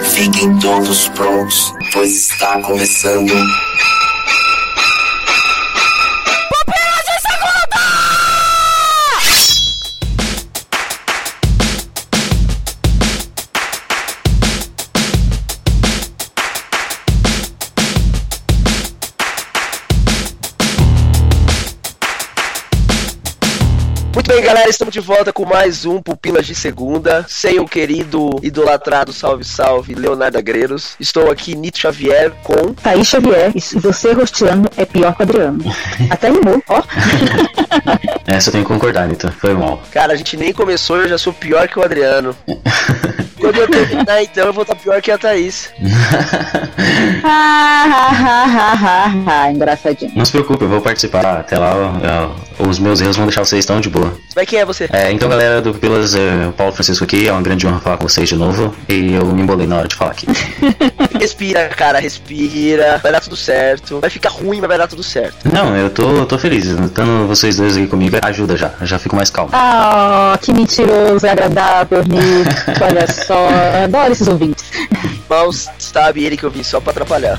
Fiquem todos prontos, pois está começando. De volta com mais um Pupilas de Segunda. Sem o querido, idolatrado, salve, salve, Leonardo Agreiros. Estou aqui, Nito Xavier, com... Thaís Xavier, e se você rosteando é pior que o Adriano. Até animou, ó. Essa eu tenho que concordar, Nito. Foi mal. Cara, a gente nem começou e eu já sou pior que o Adriano. Quando eu terminar, então, eu vou estar pior que a Thaís. Ah, engraçadinho. Não se preocupe, eu vou participar. Até lá, ó, os meus erros vão deixar vocês tão de boa. Mas quem é você? É, então, galera do Pupilas, é, o Paulo Francisco aqui. É uma grande honra falar com vocês de novo. E eu me embolei na hora de falar aqui. Respira, cara, respira. Vai dar tudo certo. Vai ficar ruim, mas vai dar tudo certo. Não, eu tô, eu tô feliz. Estando vocês dois aí comigo, ajuda já. Eu já fico mais calmo. Ah, que mentiroso, agradável, Nick. Olha só, adoro esses ouvintes. Mal sabe ele que eu vim só pra atrapalhar.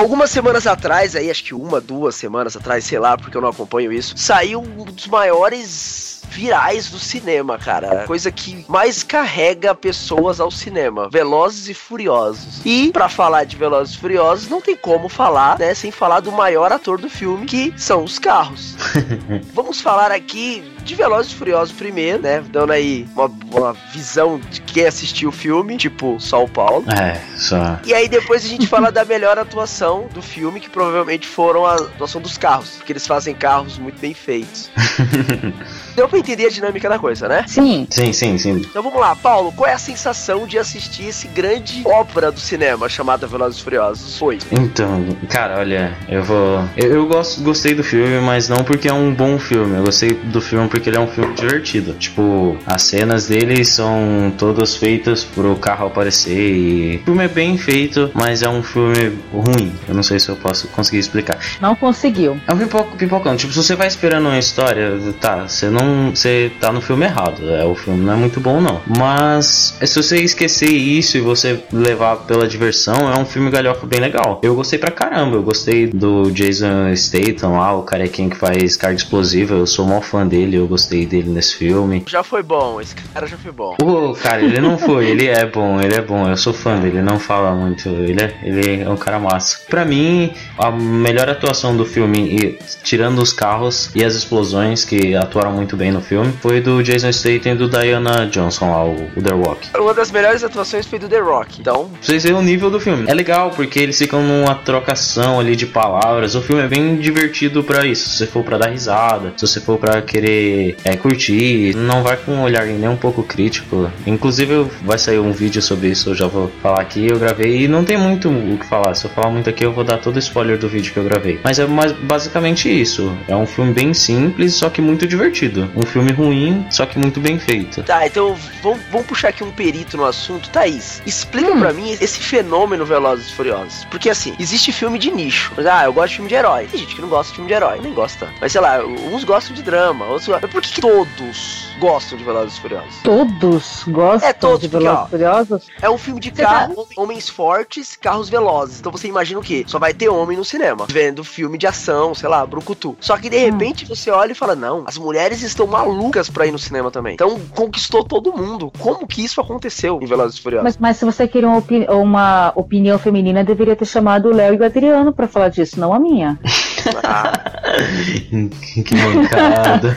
Algumas semanas atrás, aí acho que uma, duas semanas atrás, sei lá, porque eu não acompanho isso, saiu um dos maiores virais do cinema, cara. Coisa que mais carrega pessoas ao cinema. Velozes e Furiosos. E para falar de Velozes e Furiosos, não tem como falar, né, sem falar do maior ator do filme, que são os carros. Vamos falar aqui de Velozes e Furiosos primeiro, né, dando aí uma, uma visão de quem assistiu o filme, tipo São Paulo. É, só. E aí depois a gente fala da melhor atuação do filme, que provavelmente foram a atuação dos carros, porque eles fazem carros muito bem feitos. Deu pra entender a dinâmica da coisa, né? Sim. sim, sim, sim. Então vamos lá, Paulo, qual é a sensação de assistir esse grande ópera do cinema chamada Velozes e Furiosos 8? Então, cara, olha, eu vou. Eu, eu gosto, gostei do filme, mas não porque é um bom filme. Eu gostei do filme porque ele é um filme divertido. Tipo, as cenas dele são todas feitas pro carro aparecer e. O filme é bem feito, mas é um filme ruim. Eu não sei se eu posso conseguir explicar. Não conseguiu. É um pipoco, pipocão. Tipo, se você vai esperando uma história, tá, você não. Você tá no filme errado. É, o filme não é muito bom, não. Mas se você esquecer isso e você levar pela diversão, é um filme galhofa bem legal. Eu gostei pra caramba. Eu gostei do Jason Statham lá, o carequinho que faz carga explosiva. Eu sou mó fã dele, eu gostei dele nesse filme. Já foi bom, esse cara já foi bom. Pô, cara, ele não foi, ele é bom, ele é bom, eu sou fã dele, não fala muito, ele é, ele é um cara massa. Pra mim, a melhor atuação do filme, e, tirando os carros e as explosões que atuaram muito bem no filme, foi do Jason Statham e do Diana Johnson lá, o, o The Rock. Uma das melhores atuações foi do The Rock, então... Pra vocês verem o nível do filme. É legal, porque eles ficam numa trocação ali de palavras, o filme é bem divertido pra isso, se você for pra dar risada, se você for pra querer é, curtir, não vai com um olhar nem um pouco crítico. Inclusive vai sair um vídeo sobre isso, eu já vou falar aqui, eu gravei e não tem muito o que falar. Se eu falar muito aqui, eu vou dar todo o spoiler do vídeo que eu gravei. Mas é mais basicamente isso. É um filme bem simples, só que muito divertido. Um filme ruim, só que muito bem feito. Tá, então vamos, vamos puxar aqui um perito no assunto. Thaís, explica Hum. pra mim esse fenômeno Velozes e Furiosos. Porque assim, existe filme de nicho. Mas, ah, eu gosto de filme de herói. Tem gente que não gosta de filme de herói, nem gosta. Mas sei lá, uns gostam de drama, outros gostam. Mas por que, que todos gostam de Velozes e Furiosos? Todos gostam É, todos, de porque, Velozes ó, e Furiosos? É um filme de carro, homens fortes, carros velozes. Então você imagina o quê? Só vai ter homem no cinema, vendo filme de ação, sei lá, brucutu. Só que de Hum. repente você olha e fala: não, as mulheres estão malucas pra ir no cinema também. Então conquistou todo mundo. Como que isso aconteceu em Velozes e Furiosos? Mas, mas se você queria uma, opi- uma opinião feminina, deveria ter chamado o Léo e o Adriano pra falar disso, não a minha. Ah, que mancada.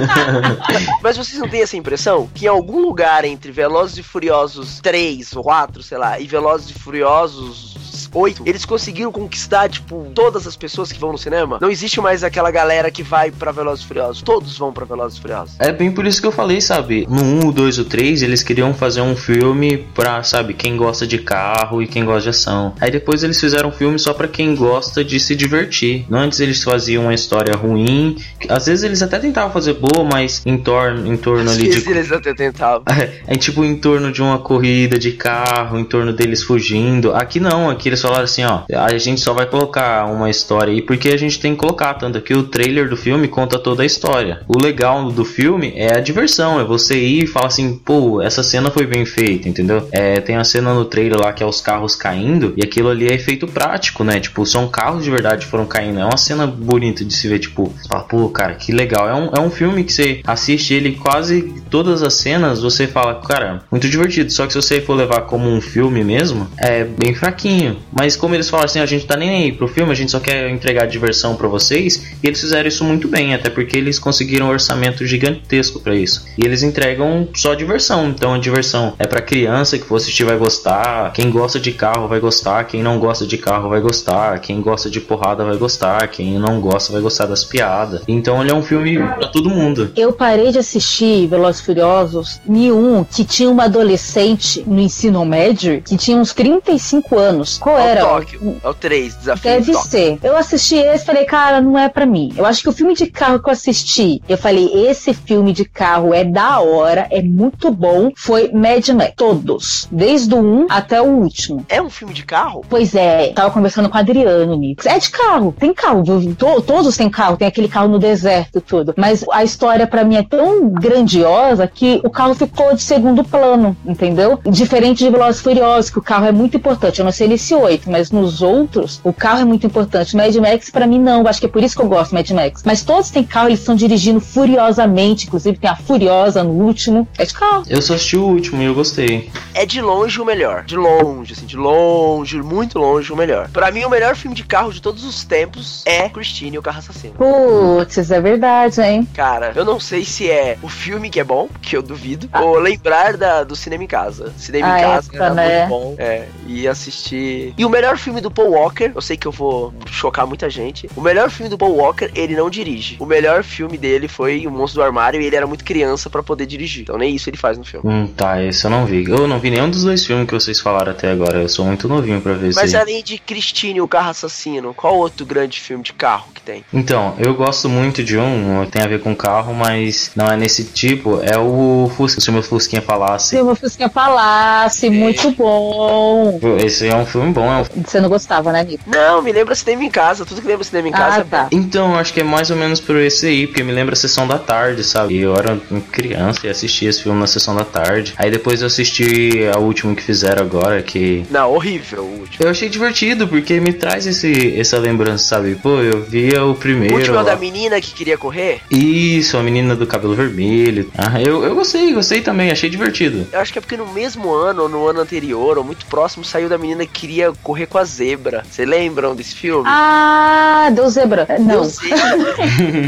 mas vocês não têm essa impressão que em algum lugar entre Velozes e Furiosos 3 ou 4, sei lá, e Velozes e Furiosos oito, eles conseguiram conquistar, tipo, todas as pessoas que vão no cinema. Não existe mais aquela galera que vai pra Velozes e Furiosos. Todos vão pra Velozes e Furiosos. É bem por isso que eu falei, sabe? No 1, o 2, o 3, eles queriam fazer um filme pra, sabe, quem gosta de carro e quem gosta de ação. Aí depois eles fizeram um filme só pra quem gosta de se divertir. Não antes eles faziam uma história ruim. Às vezes eles até tentavam fazer boa, mas em torno, em torno ali de. Eles até tentavam. É, tipo em torno de uma corrida de carro, em torno deles fugindo. Aqui não, aqui eles falaram assim, ó, a gente só vai colocar uma história aí porque a gente tem que colocar, tanto que o trailer do filme conta toda a história. O legal do filme é a diversão, é você ir e falar assim, pô, essa cena foi bem feita, entendeu? É, tem a cena no trailer lá que é os carros caindo e aquilo ali é efeito prático, né? Tipo, são carros de verdade que foram caindo. É uma cena bonita de se ver, tipo, fala, pô, cara, que legal. É um, é um filme que você assiste ele quase todas as cenas, você fala, cara, muito divertido. Só que se você for levar como um filme mesmo, é bem fraquinho. Mas como eles falam assim, a gente tá nem aí pro filme, a gente só quer entregar diversão para vocês. E eles fizeram isso muito bem, até porque eles conseguiram um orçamento gigantesco para isso. E eles entregam só diversão. Então a diversão é para criança que for assistir vai gostar, quem gosta de carro vai gostar, quem não gosta de carro vai gostar, quem gosta de porrada vai gostar, quem não gosta vai gostar das piadas. Então ele é um filme para todo mundo. Eu parei de assistir Velozes Furiosos em um que tinha uma adolescente no ensino médio que tinha uns 35 anos. Qual É era? o Tóquio. É o 3, desafio Deve de ser. Eu assisti esse e falei, cara, não é pra mim. Eu acho que o filme de carro que eu assisti, eu falei, esse filme de carro é da hora, é muito bom. Foi Mad Max. Todos. Desde o 1 até o último. É um filme de carro? Pois é, tava conversando com o Adriano, Nix. É de carro, tem carro? To- todos têm carro, tem aquele carro no deserto e tudo. Mas a história pra mim é tão grandiosa que o carro ficou de segundo plano, entendeu? Diferente de Velozes e Furiosos, que o carro é muito importante. Eu não sei nesse 8, mas nos outros, o carro é muito importante. Mad Max, pra mim, não. Acho que é por isso que eu gosto de Mad Max. Mas todos têm carro, eles estão dirigindo furiosamente. Inclusive, tem a Furiosa no último. É de carro. Eu só assisti o último e eu gostei. É de longe o melhor. De longe, assim, de longe, muito longe o melhor. Pra mim, o melhor filme de carro de todos os tempos é Christine e o Carro Assassino. Putz, é verdade, hein? Cara, eu não sei se é o filme que é bom, que eu duvido, ou lembrar da, do cinema em casa. Cinema Ah, em casa época, era né? muito bom. É, e assistir. E o melhor filme do Paul Walker, eu sei que eu vou chocar muita gente. O melhor filme do Paul Walker, ele não dirige. O melhor filme dele foi O Monstro do Armário e ele era muito criança pra poder dirigir. Então nem isso ele faz no filme. Hum, tá, esse eu não vi. Eu não vi nenhum dos dois filmes que vocês falaram até agora. Eu sou muito novinho pra ver isso Mas aí. além de Christine e o Carro Assassino, qual outro grande filme de carro que tem? Então, eu gosto muito de um, tem a ver com carro, mas não é nesse tipo. É o Fusca, se o meu Fusquinha falasse. Se uma Fusquinha falasse, muito bom. Esse é um filme bom, é um Você não gostava, né, Nico? Não, me lembra cinema em casa. Tudo que lembra cinema em casa Ah, é tá. Então, acho que é mais ou menos por esse aí, porque me lembra a sessão da tarde, sabe? E eu era criança e assistia esse filme na sessão da tarde. Aí depois eu assisti a última que fizeram agora, que. Não, horrível o último. Eu achei divertido, porque me traz esse, essa lembrança, sabe? Pô, eu via o primeiro. O último é o lá. da menina que queria correr? Isso, a menina do cabelo vermelho. Ah, eu, eu gostei, gostei também, achei divertido. Eu acho que é porque no mesmo ano, ou no ano anterior, ou muito próximo, saiu da menina que queria correr com a zebra. Vocês lembram desse filme? Ah, Deus Zebra. Não. Deus zebra.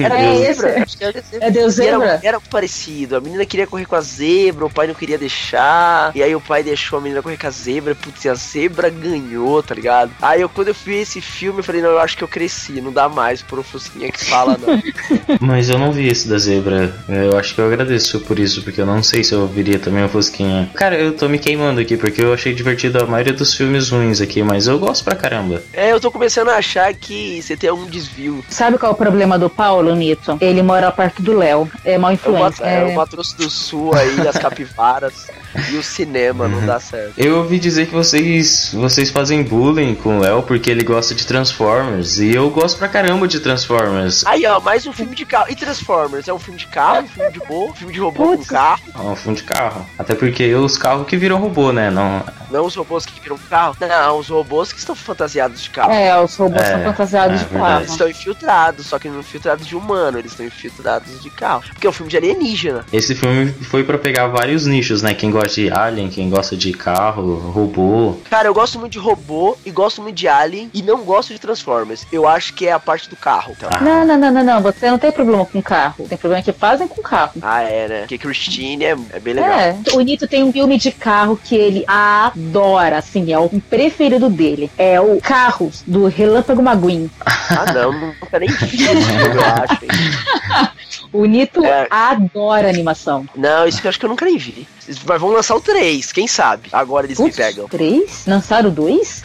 Era É Deus esse? zebra. Acho que era zebra. É Deus E Era, Zebra? era parecido. A menina queria correr com a zebra, o pai não queria deixar. E aí o pai deixou a menina correr com a zebra. Putz, e a zebra ganhou, tá ligado? Aí eu, quando eu vi esse filme, eu falei, não, eu acho que eu cresci. Não dá mais pro Fusquinha que fala, não. Mas eu não vi esse da zebra. Eu acho que eu agradeço por isso, porque eu não sei se eu viria também o Fusquinha. Cara, eu tô me queimando aqui, porque eu achei divertido a maioria dos filmes ruins aqui, mas eu gosto pra caramba. é, eu tô começando a achar que você tem algum desvio. Sabe qual é o problema do Paulo, Nito? Ele mora perto do Léo. É mal É influência. Mato, é o Mato Grosso do Sul aí, as capivaras e o cinema, não dá certo. Eu ouvi dizer que vocês vocês fazem bullying com o Léo porque ele gosta de Transformers. E eu gosto pra caramba de Transformers. Aí, ó, mais um filme de carro. E Transformers? É um filme de carro, um filme de robô, um filme de robô Putz. com carro. É um filme de carro. Até porque os carros que viram robô, né? Não. Não os robôs que viram carro. Não, os robôs que estão fantasiados de carro. É, os robôs É, são fantasiados é de verdade. Eles carro. estão infiltrados, só que não infiltrados de humano, eles estão infiltrados de carro. Porque é um filme de alienígena. Esse filme foi pra pegar vários nichos, né? Quem gosta de Alien, quem gosta de carro, robô. Cara, eu gosto muito de robô e gosto muito de Alien e não gosto de Transformers. Eu acho que é a parte do carro. Então. Não, não, não, não, não. Você não tem problema com carro. Tem problema que fazem com carro. Ah, é, né? Porque Christine é, é bem legal. É, o Nito tem um filme de carro que ele adora, assim, é o preferido preferido dele. É o Carros, do Relâmpago McQueen. Ah, não, nunca nem vi eu acho. hein. O Nito É. adora animação. Não, isso que eu acho que eu nunca nem vi. Mas vão lançar o 3, quem sabe? Agora eles me Putz, pegam. três? Lançaram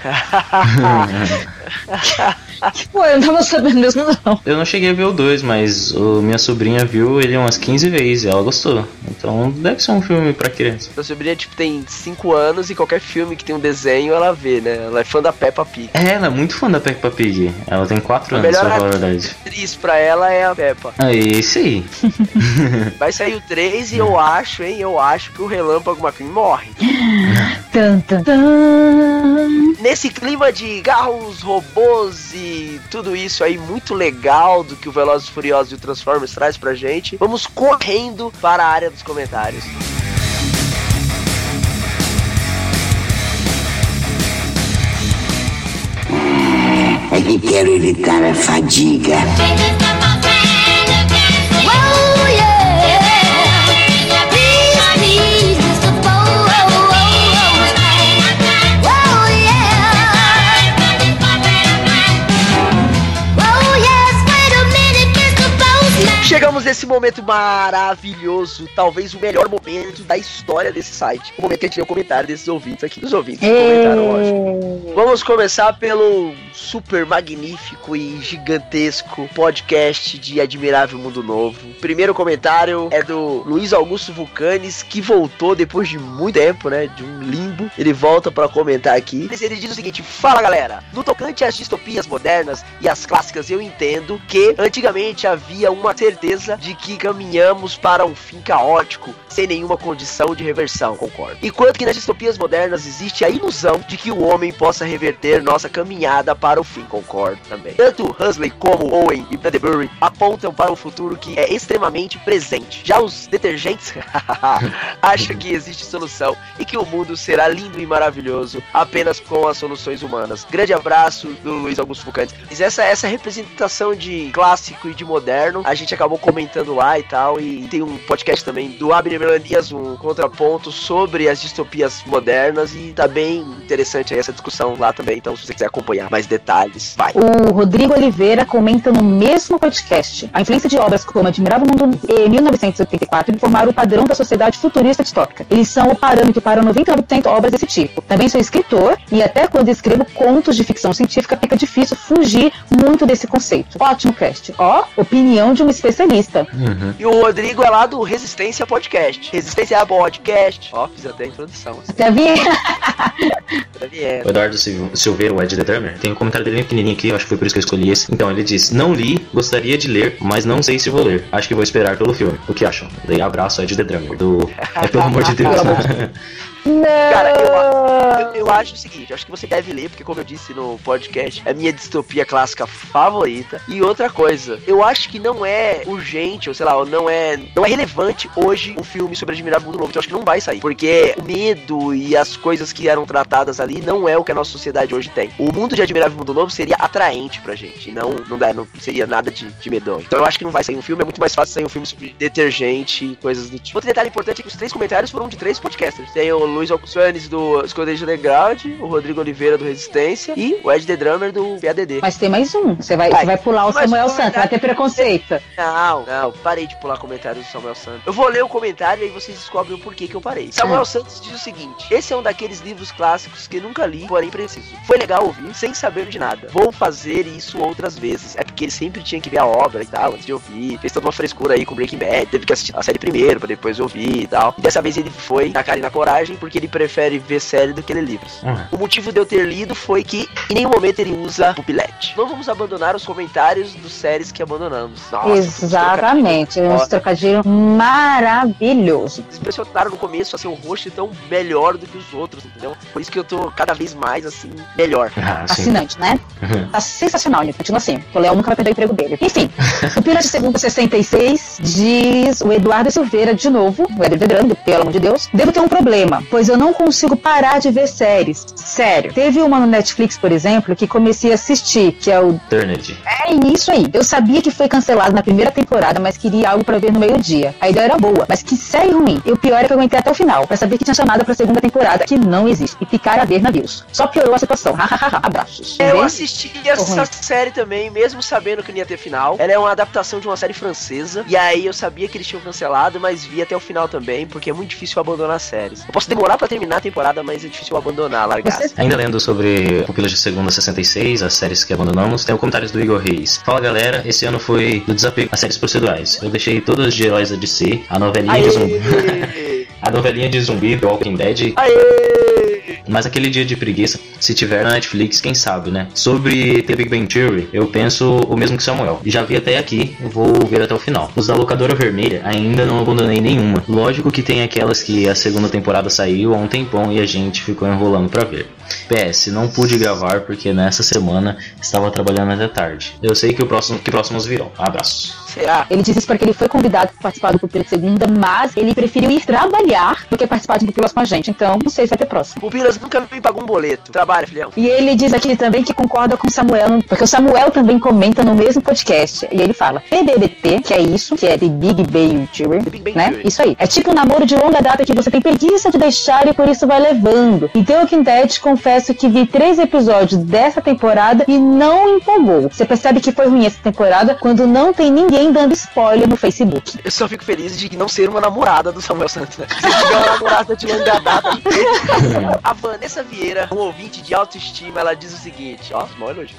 Pô, eu não tava sabendo mesmo, não. Eu não cheguei a ver o 2, mas o, minha sobrinha viu ele umas 15 vezes e ela gostou. Então deve ser um filme pra criança. Minha sobrinha, tipo, tem 5 anos e qualquer filme que tem um desenho ela vê, né? Ela é fã da Peppa Pig. É, ela é muito fã da Peppa Pig. Ela tem 4 A anos, melhor pra falar a verdade. atriz pra ela é a Peppa. É esse aí. Vai sair o 3 e eu acho, hein? Eu acho que o Relâmpago McQueen morre. Tan, tan, tan. Nesse clima de carros, robôs e tudo isso aí muito legal do que o Velozes Furiosos e o Transformers traz pra gente, vamos correndo para a área dos comentários. É que quero evitar a fadiga. Chegamos nesse momento maravilhoso, talvez o melhor momento da história desse site. O momento que a gente o comentário desses ouvintes aqui, dos ouvintes que comentaram, lógico. Vamos começar pelo super magnífico e gigantesco podcast de Admirável Mundo Novo. O primeiro comentário é do Luiz Augusto Vulcanes, que voltou depois de muito tempo, né? De um limbo. Ele volta pra comentar aqui. Ele diz o seguinte: Fala galera, no tocante às distopias modernas e às clássicas, eu entendo que antigamente havia uma certeza de que caminhamos para um fim caótico, sem nenhuma condição de reversão, concordo. Enquanto que nas distopias modernas existe a ilusão de que o homem possa reverter nossa caminhada para o fim, concordo também. Tanto Huxley como Owen e Bradbury apontam para um futuro que é extremamente presente. Já os detergentes acham que existe solução e que o mundo será lindo e maravilhoso apenas com as soluções humanas. Grande abraço do Luiz Augusto Fucantes. Mas essa, essa representação de clássico e de moderno, a gente acabou comentando lá e tal, e tem um podcast também do Abner Melanias, um contraponto sobre as distopias modernas, e tá bem interessante aí essa discussão lá também, então se você quiser acompanhar mais detalhes, vai. O Rodrigo Oliveira comenta no mesmo podcast. A influência de obras como Admirável Mundo e 1984 informaram o padrão da sociedade futurista distópica. Eles são o parâmetro para 99% obras desse tipo. Também sou escritor e até quando escrevo contos de ficção científica fica difícil fugir muito desse conceito. Ótimo cast. Ó, opinião de um especialista. Uhum. E o Rodrigo é lá do Resistência Podcast. Resistência Podcast. Ó, fiz até a introdução. assim, Até vier. O Eduardo Sil- Silveira, o Ed The Drummer, tem um comentário dele bem pequenininho aqui, eu acho que foi por isso que eu escolhi esse. Então, ele diz: Não li, gostaria de ler, mas não sei se vou ler. Acho que vou esperar pelo filme. O que acham? Daí abraço, Ed The Drummer. Do... É pelo amor de Deus. Não. Cara, eu, eu, eu acho o seguinte, eu acho que você deve ler, porque como eu disse no podcast, é a minha distopia clássica favorita. E outra coisa, eu acho que não é urgente, ou sei lá, ou não é, não é relevante hoje um filme sobre Admirável Mundo Novo. Então eu acho que não vai sair. Porque o medo e as coisas que eram tratadas ali não é o que a nossa sociedade hoje tem. O mundo de Admirável Mundo Novo seria atraente pra gente. e Não, não, dá, não seria nada de, de medonho. Então eu acho que não vai sair um filme, é muito mais fácil sair um filme sobre detergente e coisas do tipo. Outro detalhe importante é que os três comentários foram de três podcasters. Tem o Luiz Alcusanes do Esconderijo Underground, o Rodrigo Oliveira do Resistência e o Ed The Drummer do PADD. Mas tem mais um. Você vai, Vai. você vai pular o Samuel Santos, vai ter preconceito. Não, não, parei de pular comentários do Samuel Santos. Eu vou ler o comentário e aí vocês descobrem o porquê que eu parei. Samuel Santos diz o seguinte: Esse é um daqueles livros clássicos que nunca li, porém preciso. Foi legal ouvir, sem saber de nada. Vou fazer isso outras vezes. É porque ele sempre tinha que ver a obra e tal, antes de ouvir. Fez toda uma frescura aí com Breaking Bad, teve que assistir a série primeiro, pra depois ouvir e tal. E dessa vez ele foi na cara e na coragem, porque ele prefere ver série do que ler livros. Uhum. O motivo de eu ter lido foi que em nenhum momento ele usa pupilete. Não vamos abandonar os comentários dos séries que abandonamos. Nossa, Exatamente. Trocadilhos maravilhosos. Eles impressionaram no começo, assim, o rosto tão melhor do que os outros, entendeu? Por isso que eu tô cada vez mais, assim, melhor. Ah. Fascinante, né? Uhum. Tá sensacional, ele continua assim. O Léo nunca vai perder o emprego dele. Enfim, o Pila de Segunda 66 diz o Eduardo Silveira de novo, o Eduardo Grande, pelo amor de Deus, devo ter um problema, pois eu não consigo parar de ver séries. Sério. Teve uma no Netflix, por exemplo, que comecei a assistir, que é o Eternity. é isso aí. Eu sabia que foi cancelado na primeira temporada, mas queria algo pra ver no meio-dia. A ideia era boa, mas que série ruim. E o pior é que eu aguentei até o final, pra saber que tinha chamada pra segunda temporada, que não existe, e ficar a ver navios. Só piorou a situação. Hahaha, abraços. É, Eu assisti essa ruim. série também, mesmo sabendo que não ia ter final. Ela é uma adaptação de uma série francesa. E aí eu sabia que eles tinham cancelado, mas vi até o final também, porque é muito difícil abandonar séries. Eu posso demorar pra terminar a temporada, mas é difícil abandonar, largar. Você- Ainda lendo sobre Pupilas de Segunda 66, as séries que abandonamos, tem o comentários do Igor Reis. Fala galera, esse ano foi do desapego séries procedurais. Eu deixei todas de heróis da DC, a novelinha de zumbi. Aê! A novelinha de zumbi do Walking Dead, Aê! mas aquele dia de preguiça, se tiver na Netflix, quem sabe, né? Sobre The Big Bang Theory, eu penso o mesmo que Samuel. Já vi até aqui, vou ver até o final. Os da locadora vermelha ainda não abandonei nenhuma. Lógico que tem aquelas que a segunda temporada saiu há um tempão e a gente ficou enrolando pra ver. PS, não pude gravar porque nessa semana estava trabalhando até tarde. Eu sei que o próximo que próximos virão. Abraço. Será? Ele diz isso porque ele foi convidado para participar do Pupila de Segunda, mas ele preferiu ir trabalhar do que participar de Pupilas com a gente. Então, não sei se vai ter próximo. Pupilas nunca me pagou um boleto. Trabalha, filhão. E ele diz aqui também que concorda com o Samuel, porque o Samuel também comenta no mesmo podcast. E ele fala: TBBT, que é isso, que é The Big Bang Theory, The Big Bang né? Theory. Isso aí. É tipo um namoro de longa data que você tem preguiça de deixar e por isso vai levando. E The Walking Dead, confesso que vi três episódios dessa temporada e não empolgou. Você percebe que foi ruim essa temporada quando não tem ninguém dando spoiler no Facebook. Eu só fico feliz de não ser uma namorada do Samuel Santos, né? Se tiver uma namorada de longa data. a Vanessa Vieira, um ouvinte de autoestima, ela diz o seguinte: ó, maior elogio.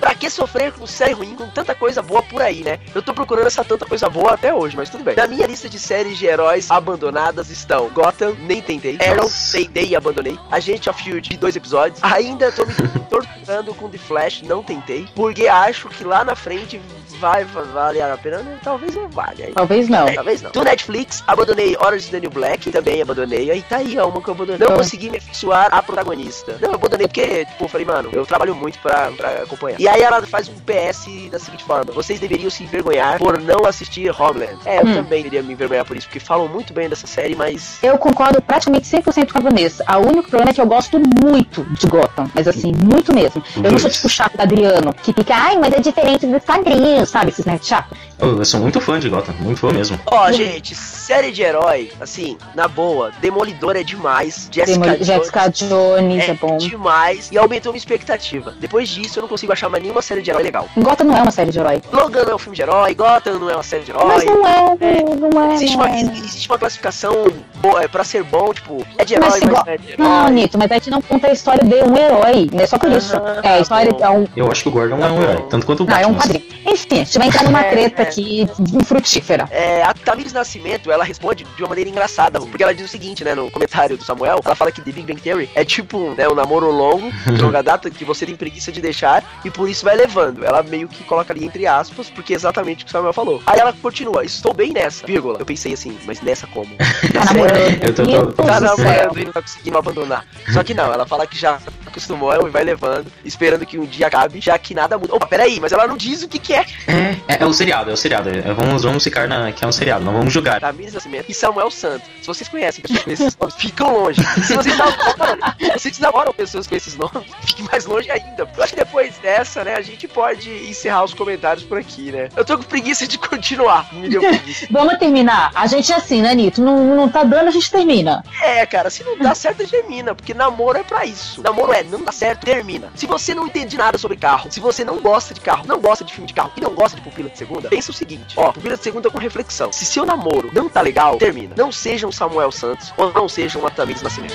Pra que sofrer com série ruim com tanta coisa boa por aí, né? Eu tô procurando essa tanta coisa boa até hoje, mas tudo bem. Na minha lista de séries de heróis abandonadas estão Gotham, nem tentei. Arrow, tentei e abandonei. Agente of Shield, de dois episódios. Ainda tô me torturando com The Flash, não tentei. Porque acho que lá na frente vai va- valer a pena. né? Talvez não valha. Talvez não. É, Talvez não. Do Netflix, abandonei Orange is the New Black, também abandonei. Aí tá aí, ó, uma que eu abandonei. Não Então. consegui me afeiçoar a protagonista. Não, eu abandonei porque, tipo, eu falei, mano, eu trabalho muito pra, pra acompanhar. E aí ela faz um PS da seguinte forma: vocês deveriam se envergonhar por não assistir Homeland. É, eu Hum. também deveria me envergonhar por isso, porque falam muito bem dessa série, mas. Eu concordo praticamente 100% com a Vanessa. O único problema é que eu gosto muito de Gotham. Mas assim, muito mesmo. Eu não sou tipo chato do Adriano, que fica, ai, mas é diferente dos quadrinhos, sabe? Esses nerds chato. Eu, eu sou muito fã de Gotham, muito fã mesmo. Ó, gente, série de herói, assim, na boa, Demolidor é demais. Jessica Demoli- Jones Jessica Jones é, é bom. demais e aumentou minha expectativa. Depois disso, eu não consigo achar mais nenhuma série de herói legal. Gotham não é uma série de herói. Logan não é um filme de herói, Gotham não é uma série de herói. Mas não é, É, não é. Existe não uma, é. existe uma classificação boa, é, pra ser bom, tipo, é de Mas herói, mas go- não é de Não, herói. Nito, mas a gente não conta a história de um herói, né? Só por isso. Ah, É, a história bom. é um. Eu acho que o Gordon é um herói, tanto quanto o Não, é Batman. um quadrinho. Enfim, a gente vai entrar numa É, treta é. aqui infrutífera. É, a Tamires Nascimento, ela responde de uma maneira engraçada, porque ela diz o seguinte, né, no comentário do Samuel, ela fala que The Big Bang Theory é tipo, né, um namoro longo, de longa data, que você tem preguiça de deixar, e por isso vai levando. Ela meio que coloca ali entre aspas, porque é exatamente o que o Samuel falou. Aí ela continua, estou bem nessa, vírgula. Eu pensei assim, mas nessa como? Tá Nessa namorando. Eu tô- tô- tô- tá do céu. namorando e não tá conseguindo abandonar. Só que não, ela fala que já acostumou e vai levando, esperando que um dia acabe, já que nada muda. Opa, peraí, mas ela não diz o que, que é. É, é, é o seriado, é o seriado. É, vamos, vamos ficar na, que é um seriado, não vamos julgar. Tamires Nascimento e Samuel Santos. Se vocês conhecem pessoas com esses nomes, ficam longe. Se vocês namoram, se vocês namoram pessoas com esses nomes, fiquem mais longe ainda. Eu acho que depois dessa, né, a gente pode encerrar os comentários por aqui, né? Eu tô com preguiça de continuar. Me deu preguiça. Vamos terminar. A gente é assim, né, Nito? Não, não tá dando, a gente termina. É, cara, se não dá certo, termina. Porque namoro é pra isso. Namoro é, não dá certo, termina. Se você não entende nada sobre carro, se você não gosta de carro, não gosta de filme de carro e não gosta de pupila de segunda, pensa o seguinte: ó, pupila de segunda com reflexão. Se seu namoro não tá legal, termina. Não seja um Samuel Santos ou não seja um Tamires Nascimento.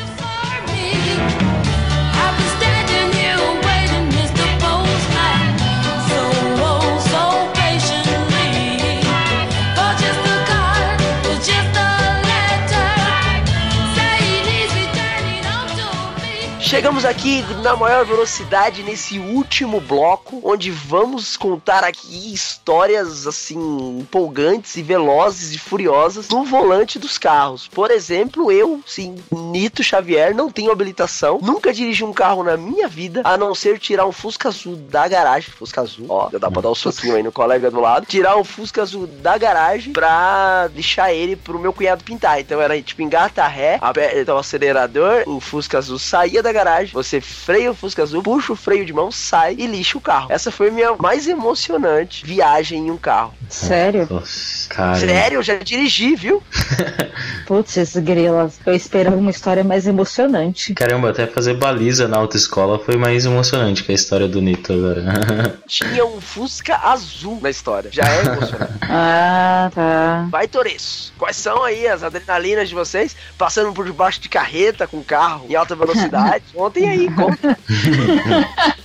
Chegamos aqui na maior velocidade nesse último bloco, onde vamos contar aqui histórias assim empolgantes e velozes e furiosas no volante dos carros. Por exemplo, eu, sim, Nito Xavier, não tenho habilitação, nunca dirigi um carro na minha vida, a não ser tirar um Fusca Azul da garagem. Fusca Azul, ó, já dá pra dar um soquinho aí no colega do lado. Tirar um Fusca Azul da garagem pra deixar ele pro meu cunhado pintar. Então era tipo engata ré, aperta o acelerador, o Fusca Azul saía da garagem, você freia o Fusca Azul, puxa o freio de mão, sai e lixa o carro. Essa foi a minha mais emocionante viagem em um carro. Sério? Nossa, cara. Sério, eu já dirigi, viu? Putz, grilas. Eu esperava uma história mais emocionante. Caramba, até fazer baliza na autoescola foi mais emocionante que a história do Nito agora. Tinha um Fusca Azul na história. Já é emocionante. Ah, tá. Vai, Toreço. Quais são aí as adrenalinas de vocês? Passando por debaixo de carreta com carro em alta velocidade? Contem aí, conta.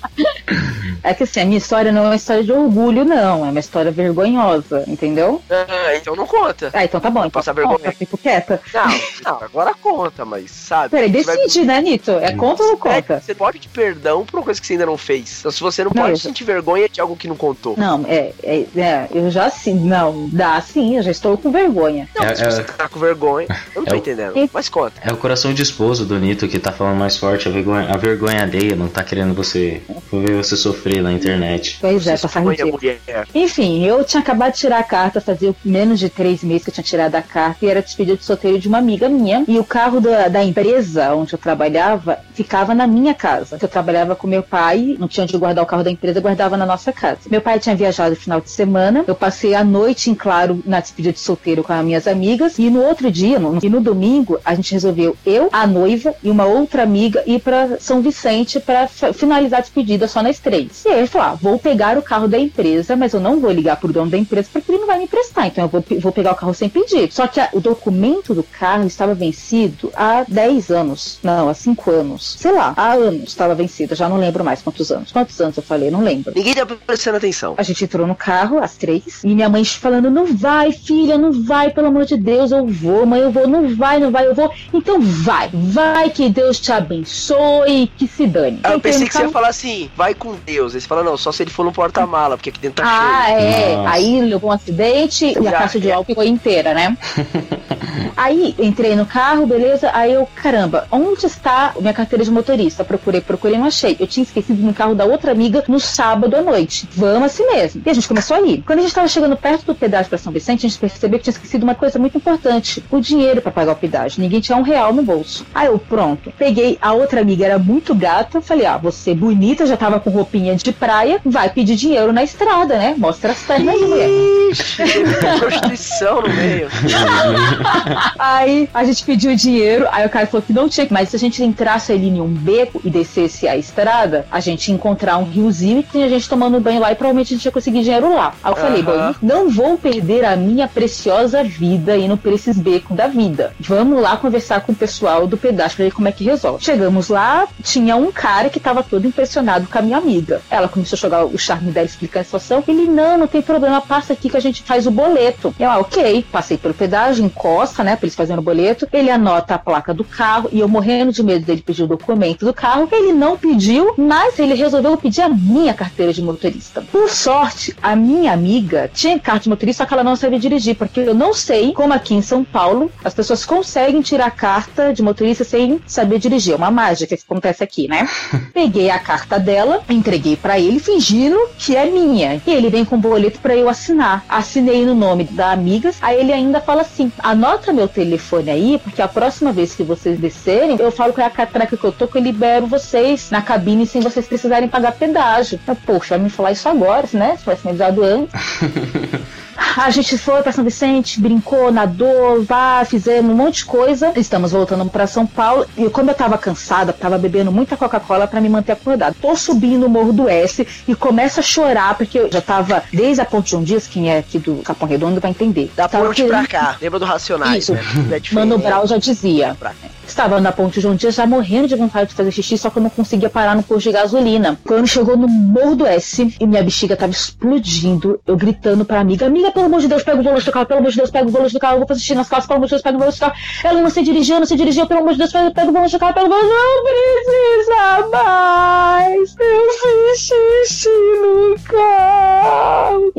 É que assim, a minha história não é uma história de orgulho, não. É uma história vergonhosa, entendeu? Ah, então não conta. Ah, então tá bom. Então Passar conta, vergonha. fico quieta. Não, não, agora conta, mas sabe? Peraí, você vai- decide, né, Nito? É conta ou não É, conta? Você pode pedir perdão por uma coisa que você ainda não fez. Então, se você não Não, pode eu- sentir vergonha de algo que não contou. Não, é, é, é, eu já sim, não, dá sim, eu já estou com vergonha. Não, É- se é- você tá com vergonha, eu não tô É o- entendendo. Mas conta. É o coração de esposo do Nito que tá falando mais forte, a vergonha, a vergonha alheia, não tá querendo você ver você sofrer na internet. Pois é, Você passar ridículo. mulher. Enfim, eu tinha acabado de tirar a carta, fazia menos de três meses que eu tinha tirado a carta e era despedida de solteiro de uma amiga minha. E o carro da, da empresa onde eu trabalhava ficava na minha casa. Eu trabalhava com meu pai, não tinha onde guardar o carro da empresa, eu guardava na nossa casa. Meu pai tinha viajado no final de semana, eu passei a noite em claro na despedida de solteiro com as minhas amigas e no outro dia, no, e no domingo, a gente resolveu, eu, a noiva e uma outra amiga ir para São Vicente para finalizar a despedida só nós três. E aí ele falou: ah, vou pegar o carro da empresa, mas eu não vou ligar pro dono da empresa porque ele não vai me emprestar, então eu vou, vou pegar o carro sem pedir. Só que a- o documento do carro estava vencido há 10 anos, não, há 5 anos, sei lá, há anos estava vencido, já não lembro mais quantos anos. Quantos anos eu falei? Não lembro. Ninguém tá prestando atenção. A gente entrou no carro, as três, e minha mãe falando: não vai, filha, não vai, pelo amor de Deus, eu vou, mãe, eu vou, não vai, não vai, eu vou. Então vai, vai, que Deus te abençoe, que se dane. Ah, eu Entrei pensei que você ia carro- falar assim, vai com Deus. Aí você fala, não, só se ele for no porta-mala, porque aqui dentro tá Ah, cheio. é. Nossa. Aí levou um acidente e a Já, caixa de é. álcool ficou inteira, né? Aí entrei no carro, beleza. Aí eu, caramba, onde está minha carteira de motorista? Procurei, procurei, não achei. Eu tinha esquecido no carro da outra amiga no sábado à noite. Vamos assim mesmo. E a gente começou a ir. Quando a gente estava chegando perto do pedágio para São Vicente, a gente percebeu que tinha esquecido uma coisa muito importante: o dinheiro para pagar o pedágio. Ninguém tinha um real no bolso. Aí eu, pronto. Peguei a outra amiga, era muito gata. Falei, ah, você bonita, já tava com roupinha de praia, vai pedir dinheiro na estrada, né? Mostra as pernas aí, mulher. Prostituição no meio. Aí a gente pediu dinheiro, aí o cara falou que não tinha, mas se a gente entrasse ali em um beco e descesse a estrada, a gente ia encontrar um riozinho e tinha gente tomando banho lá e provavelmente a gente ia conseguir dinheiro lá. Aí eu falei, bom, não vou perder a minha preciosa vida indo por esses becos da vida. Vamos lá conversar com o pessoal do pedaço pra ver como é que resolve. Chegamos lá, tinha um cara que tava todo impressionado com a minha amiga. Ela começou a jogar o charme dela explicando a situação. Ele, não, não tem problema, passa aqui que a gente faz o boleto. Eu, ah, ok, passei pelo pedágio, encosta, né, pra eles fazerem o boleto. Ele anota a placa do carro e eu morrendo de medo dele pedir o documento do carro. Ele não pediu, mas ele resolveu pedir a minha carteira de motorista. Por sorte, a minha amiga tinha carta de motorista, só que ela não sabia dirigir, porque eu não sei como aqui em São Paulo as pessoas conseguem tirar carta de motorista sem saber dirigir. É uma mágica que acontece aqui, né? Peguei a carta dela, entreguei pra ele, fingindo que é minha. E ele vem com o boleto pra eu assinar. Assinei no nome da amiga. Aí ele ainda fala assim: anota meu telefone aí, porque a próxima vez que vocês descerem, eu falo com a catraca que eu tô, que eu libero vocês na cabine sem vocês precisarem pagar pedágio. Eu, Poxa, vai me falar isso agora, né? Se tivesse me avisado antes. A gente foi pra São Vicente, brincou, nadou, vá, fizemos um monte de coisa. Estamos voltando pra São Paulo. E como eu tava cansada, tava bebendo muita Coca-Cola pra me manter acordada. Tô subindo o Morro do S e começo a chorar, porque eu já tava desde a Ponte João Dias, quem é aqui do Capão Redondo vai entender. Da Tava ponte pra querendo- cá. Lembra do Racionais, Isso. né? É. Mano Brown já dizia. Pra- Estava na ponte de um dia já morrendo de vontade de fazer xixi, só que eu não conseguia parar no posto de gasolina. Quando chegou no Morro do S e minha bexiga tava explodindo, eu gritando pra amiga, amiga, pelo amor de Deus, pega o volante do carro, pelo amor de Deus, pega o volante do carro, eu vou fazer xixi nas calças, pelo amor de Deus, pega o volante do carro. Ela não sei dirigir, eu não sei dirigir, pelo amor de Deus, pega, pega o volante do carro, pelo amor de Deus, não precisa mais. Eu fiz xixi no carro.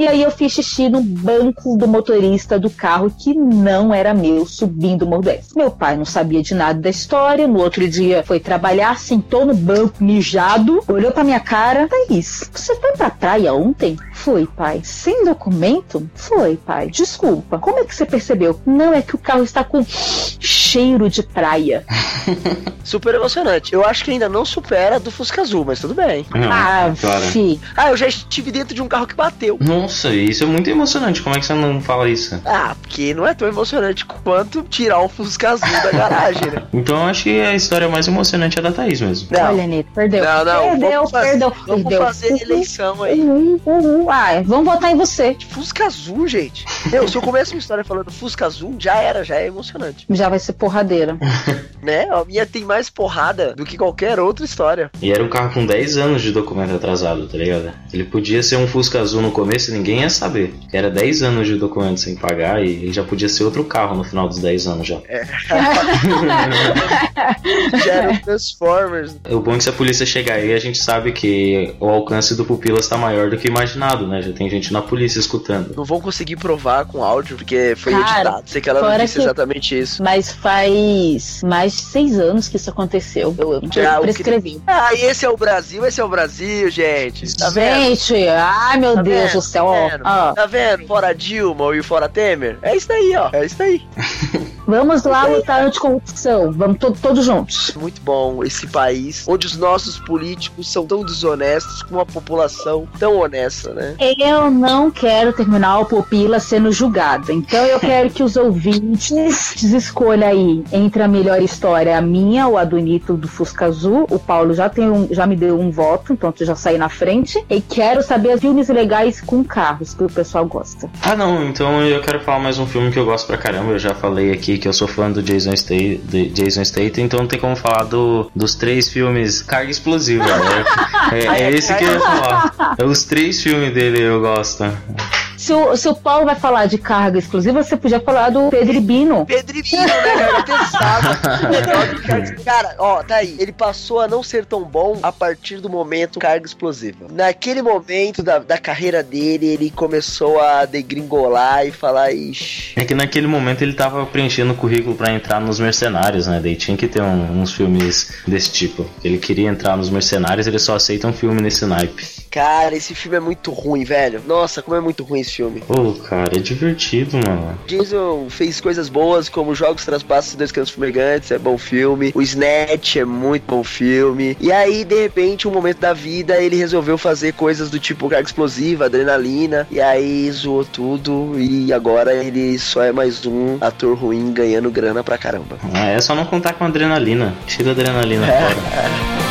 E aí eu fiz xixi no banco do motorista do carro que não era meu, subindo o S. Meu pai não sabia de nada da história, no outro dia foi trabalhar, sentou no banco, mijado, olhou pra minha cara, Thaís, você foi pra praia ontem? Foi, pai. Sem documento? Foi, pai. Desculpa. Como é que você percebeu? Não é que o carro está com cheiro de praia. Super emocionante. Eu acho que ainda não supera a do Fusca Azul, mas tudo bem. Não, ah, cara. fi. Ah, eu já estive dentro de um carro que bateu. Nossa, isso é muito emocionante. Como é que você não fala isso? Ah, porque não é tão emocionante quanto tirar um Fusca Azul da garagem, né? Então eu acho que a história mais emocionante é da Thaís mesmo. Não. Olha, Nito, perdeu. Não, não, Perdeu, vamos fazer- perdeu, Vamos perdeu. fazer eleição aí. Uhum, uhum. Ah, vamos votar em você. Fusca Azul, gente. Meu, se eu começo uma história falando Fusca Azul, já era, já é emocionante. Já vai ser porradeira. Né? A minha tem mais porrada do que qualquer outra história. E era um carro com 10 anos de documento atrasado, tá ligado? Ele podia ser um Fusca azul no começo e ninguém ia saber. Que era 10 anos de documento sem pagar e ele já podia ser outro carro no final dos 10 anos já. Já era o Transformers. O bom é que se a polícia chegar aí, a gente sabe que o alcance do Pupilas tá maior do que imaginado, né? Já tem gente na polícia escutando. Não vão conseguir provar com áudio, porque foi Cara, editado. Sei que ela não disse que- exatamente isso. Mas faz mais de seis anos que isso aconteceu. Eu, Já, eu o prescrevi. Ah, e esse é o Brasil, esse é o Brasil, gente. Tá vendo? Gente, ai meu Tá Deus vendo? do céu. Tá vendo? ó. Tá vendo? Fora Dilma e fora Temer? É isso aí, ó. É isso aí. Vamos lá lutar anticorrupção. Vamos to- todos juntos. Muito bom esse país, onde os nossos políticos são tão desonestos com uma população tão honesta, né? Eu não quero terminar o Pupila sendo julgada. Então eu quero que os ouvintes escolham aí entre a melhor história, a minha ou a do Nito do Fusca Azul. O Paulo já, tem um, já me deu um voto, então eu já saí na frente. E quero saber as filmes legais com carros que o pessoal gosta. Ah, não, então eu quero falar mais um filme que eu gosto pra caramba. Eu já falei aqui que eu sou fã do Jason Statham, de Jason Statham então não tem como falar do, dos três filmes Carga Explosiva. É, é, é esse que eu ia falar. É os três filmes dele eu gosto. Se o, se o Paulo vai falar de carga exclusiva, você podia falar do Pedro Bino. Pedrinho, né, cara? Que carga- Cara, ó, tá aí. Ele passou a não ser tão bom a partir do momento carga explosiva. Naquele momento da, da carreira dele, ele começou a degringolar e falar, ixi. É que naquele momento ele tava preenchendo o currículo pra entrar nos Mercenários, né? Daí tinha que ter um- uns filmes desse tipo. Ele queria entrar nos Mercenários, ele só aceita um filme nesse naipe. Cara, esse filme é muito ruim, velho. Nossa, como é muito ruim esse filme. Pô, cara, é divertido, mano. Jason fez coisas boas, como Jogos Traspassos e Dois Cantos Fumegantes, é bom filme. O Snatch é muito bom filme. E aí, de repente, um momento da vida, ele resolveu fazer coisas do tipo carga explosiva, adrenalina. E aí zoou tudo. E agora ele só é mais um ator ruim ganhando grana pra caramba. Ah, é só não contar com adrenalina. Tira a adrenalina fora.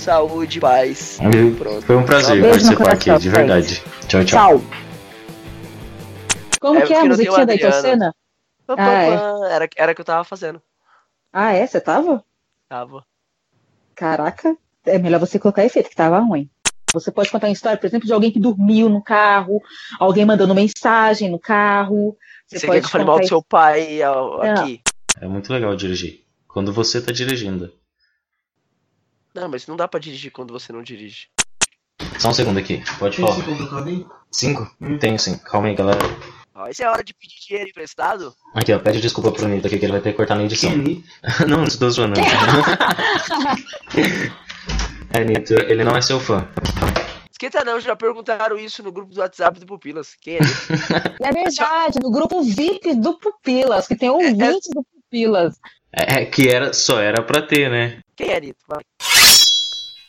Saúde, paz. Pronto. Foi um prazer Beijo participar aqui, coração, de verdade. Tchau, tchau. Tchau. Como É que é a musiquinha da pam, Ah, é. Era, era o que eu tava fazendo. Ah, é? Você tava? Tava. Caraca, é melhor você colocar efeito, que tava ruim. Você pode contar uma história, por exemplo, de alguém que dormiu no carro, alguém mandando mensagem no carro. Você, Você, pode quer que eu fale mal do seu pai Não. aqui? É muito legal dirigir. Quando você tá dirigindo. Não, mas não dá pra dirigir quando você não dirige. Só um segundo aqui, pode falar. Cinco? Tenho sim. Calma aí, galera. Ó, essa é a hora de pedir dinheiro emprestado? Aqui, ó, pede desculpa pro Nito aqui que ele vai ter que cortar na edição. não, não estou zoando. é, Nito, ele não é seu fã. Esquenta não, já perguntaram isso no grupo do WhatsApp do Pupilas. Quem é? É verdade, no grupo VIP do Pupilas, que tem ouvintes do Pupilas. É, é que era, só era pra ter, né? Quem é Nito? Vai.